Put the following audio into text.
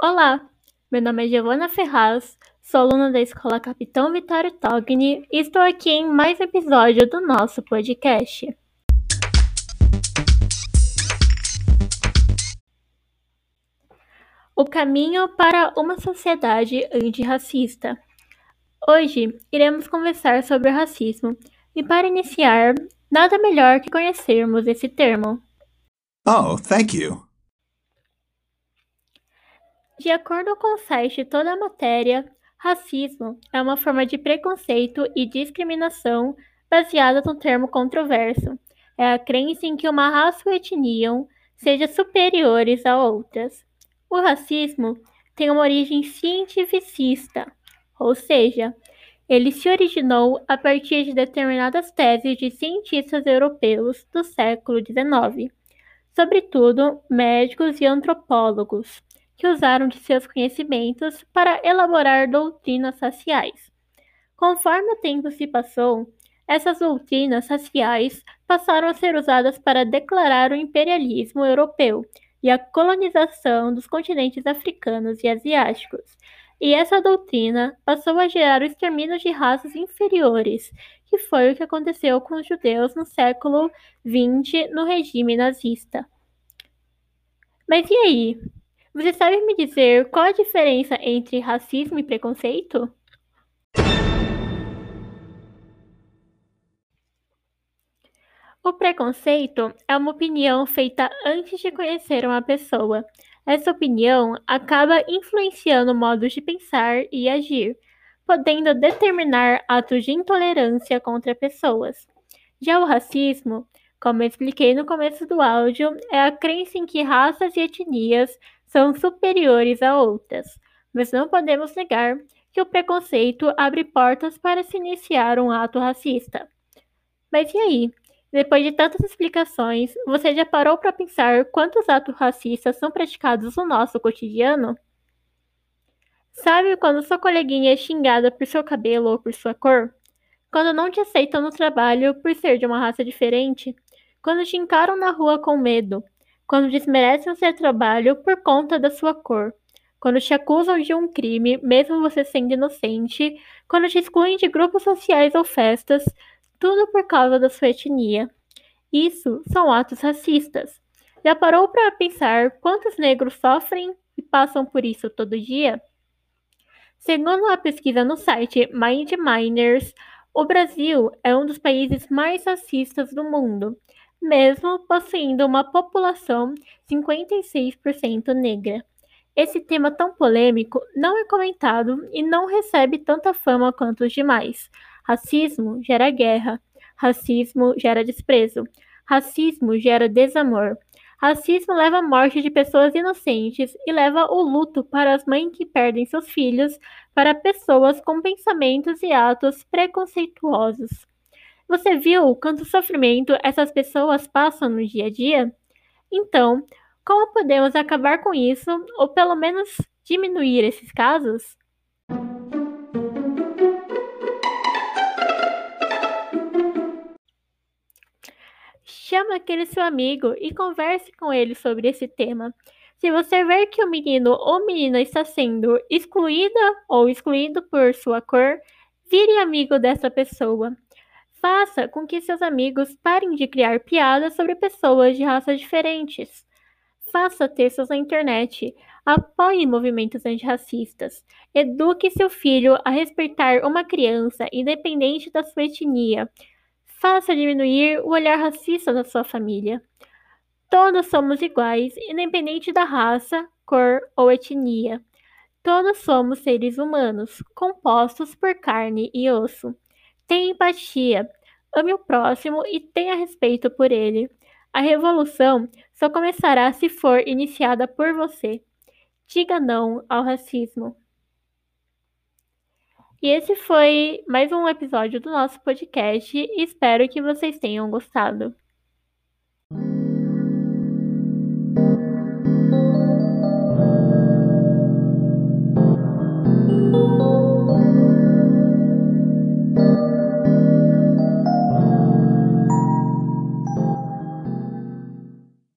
Olá, meu nome é Giovana Ferraz, sou aluna da Escola Capitão Vitório Togni e estou aqui em mais um episódio do nosso podcast. O caminho para uma sociedade antirracista. Hoje iremos conversar sobre o racismo e, para iniciar, nada melhor que conhecermos esse termo. Oh, thank you. De acordo com o site Toda a Matéria, racismo é uma forma de preconceito e discriminação baseada num termo controverso. É a crença em que uma raça ou etnia seja superiores a outras. O racismo tem uma origem cientificista, ou seja, ele se originou a partir de determinadas teses de cientistas europeus do século XIX, sobretudo médicos e antropólogos que usaram de seus conhecimentos para elaborar doutrinas raciais. Conforme o tempo se passou, essas doutrinas raciais passaram a ser usadas para declarar o imperialismo europeu e a colonização dos continentes africanos e asiáticos. E essa doutrina passou a gerar o extermínio de raças inferiores, que foi o que aconteceu com os judeus no século XX no regime nazista. Mas e aí? Você sabe me dizer qual a diferença entre racismo e preconceito? O preconceito é uma opinião feita antes de conhecer uma pessoa. Essa opinião acaba influenciando modos de pensar e agir, podendo determinar atos de intolerância contra pessoas. Já o racismo, como expliquei no começo do áudio, é a crença em que raças e etnias são superiores a outras, mas não podemos negar que o preconceito abre portas para se iniciar um ato racista. Mas e aí? Depois de tantas explicações, você já parou para pensar quantos atos racistas são praticados no nosso cotidiano? Sabe quando sua coleguinha é xingada por seu cabelo ou por sua cor? Quando não te aceitam no trabalho por ser de uma raça diferente? Quando te encaram na rua com medo? Quando desmerecem o seu trabalho por conta da sua cor, quando te acusam de um crime, mesmo você sendo inocente, quando te excluem de grupos sociais ou festas, tudo por causa da sua etnia. Isso são atos racistas. Já parou para pensar quantos negros sofrem e passam por isso todo dia? Segundo uma pesquisa no site Mind Miners, o Brasil é um dos países mais racistas do mundo mesmo possuindo uma população 56% negra. Esse tema tão polêmico não é comentado e não recebe tanta fama quanto os demais. Racismo gera guerra, racismo gera desprezo, racismo gera desamor. Racismo leva à morte de pessoas inocentes e leva o luto para as mães que perdem seus filhos para pessoas com pensamentos e atos preconceituosos. Você viu quanto sofrimento essas pessoas passam no dia a dia? Então, como podemos acabar com isso, ou pelo menos diminuir esses casos? Chama aquele seu amigo e converse com ele sobre esse tema. Se você ver que o menino ou menina está sendo excluída ou excluído por sua cor, vire amigo dessa pessoa. Faça com que seus amigos parem de criar piadas sobre pessoas de raças diferentes. Faça textos na internet. Apoie movimentos antirracistas. Eduque seu filho a respeitar uma criança, independente da sua etnia. Faça diminuir o olhar racista da sua família. Todos somos iguais, independente da raça, cor ou etnia. Todos somos seres humanos, compostos por carne e osso. Tenha empatia, ame o próximo e tenha respeito por ele. A revolução só começará se for iniciada por você. Diga não ao racismo. E esse foi mais um episódio do nosso podcast espero que vocês tenham gostado.